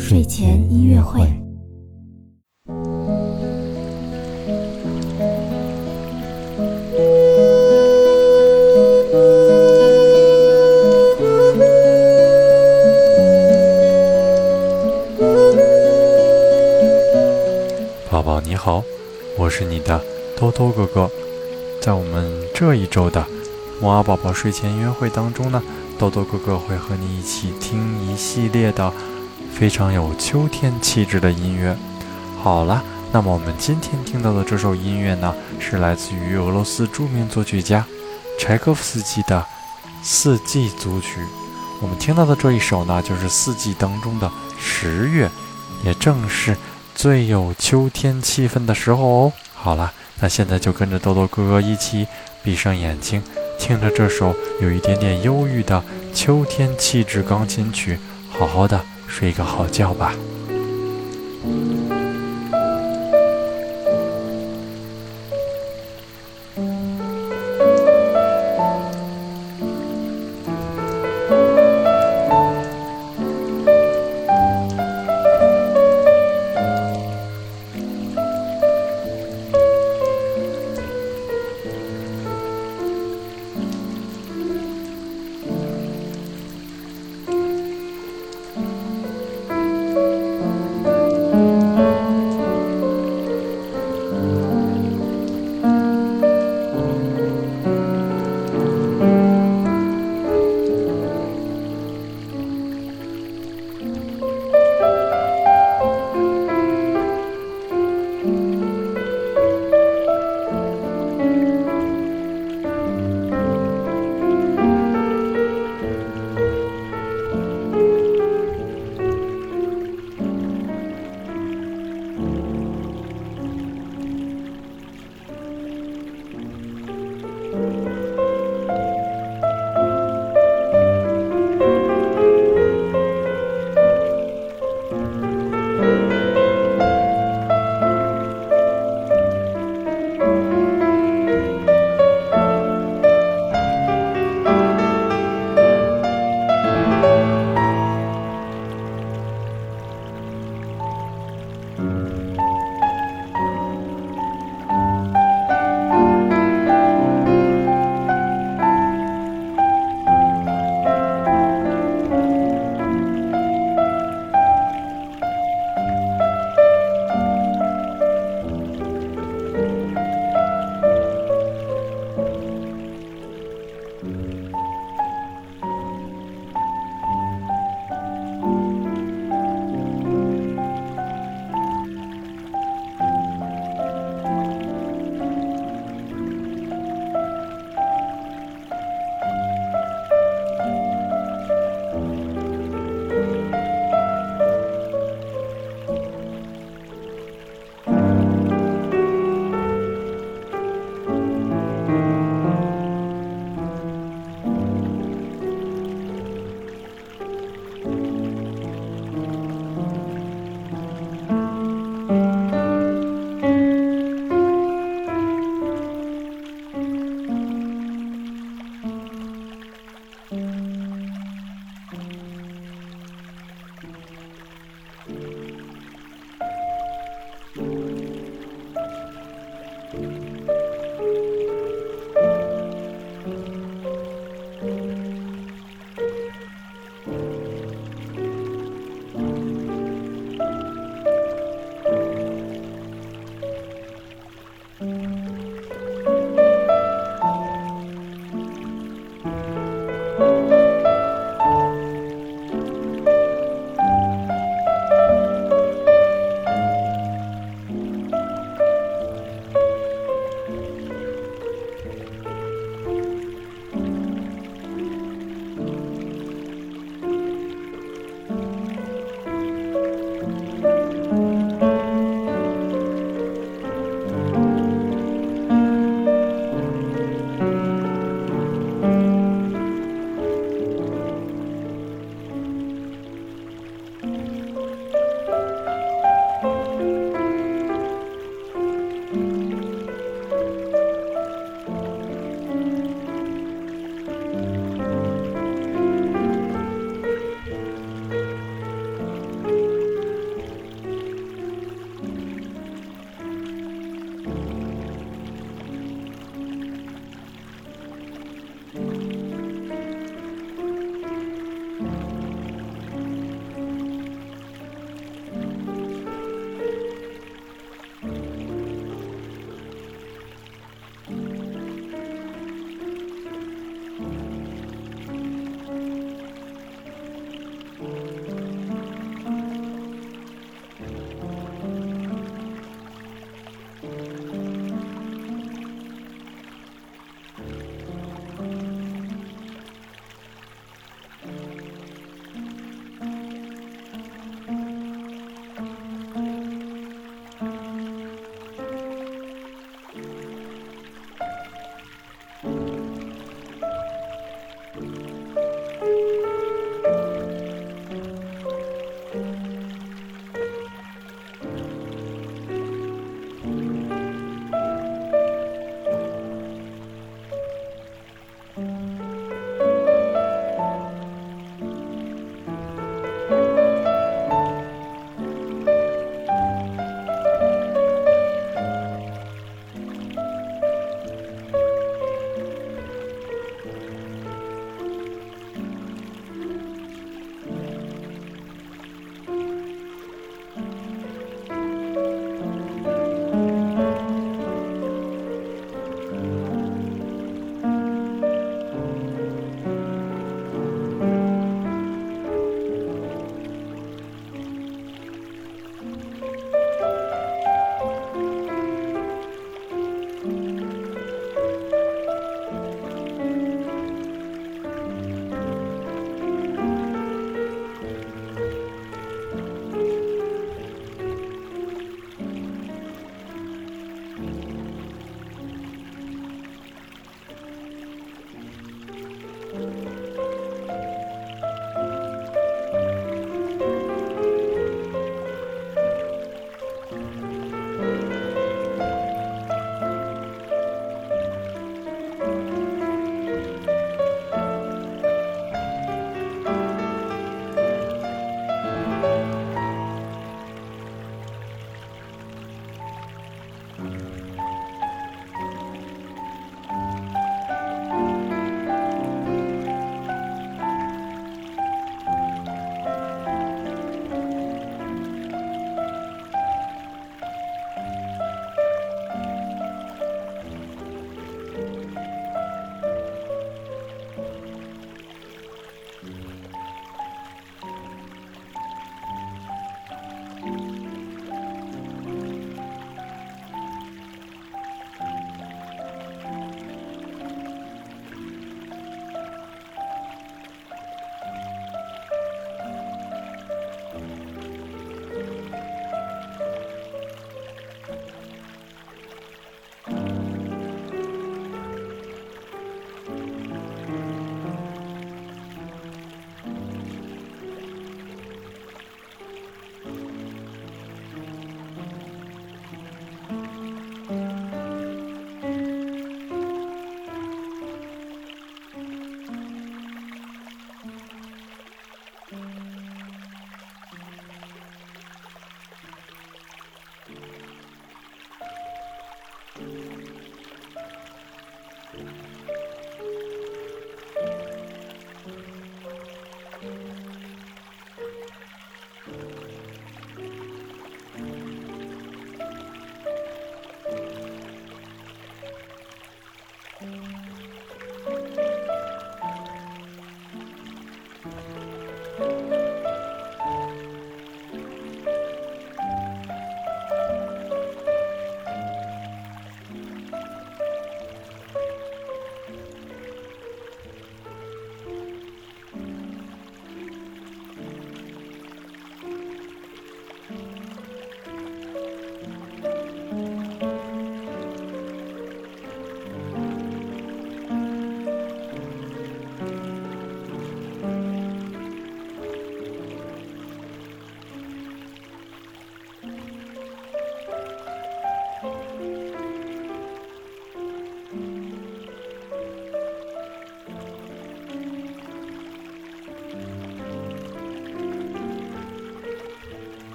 睡前音乐会。宝宝你好，我是你的兜兜哥哥。在我们这一周的摩尔宝宝睡前音乐会当中呢，豆豆哥哥会和你一起听一系列的非常有秋天气质的音乐。好了，那么我们今天听到的这首音乐呢，是来自于俄罗斯著名作曲家柴可夫斯基的《四季组曲》。我们听到的这一首呢，就是四季当中的十月，也正是。最有秋天气氛的时候哦。好了，那现在就跟着豆豆哥哥一起闭上眼睛，听着这首有一点点忧郁的秋天气质钢琴曲，好好的睡个好觉吧。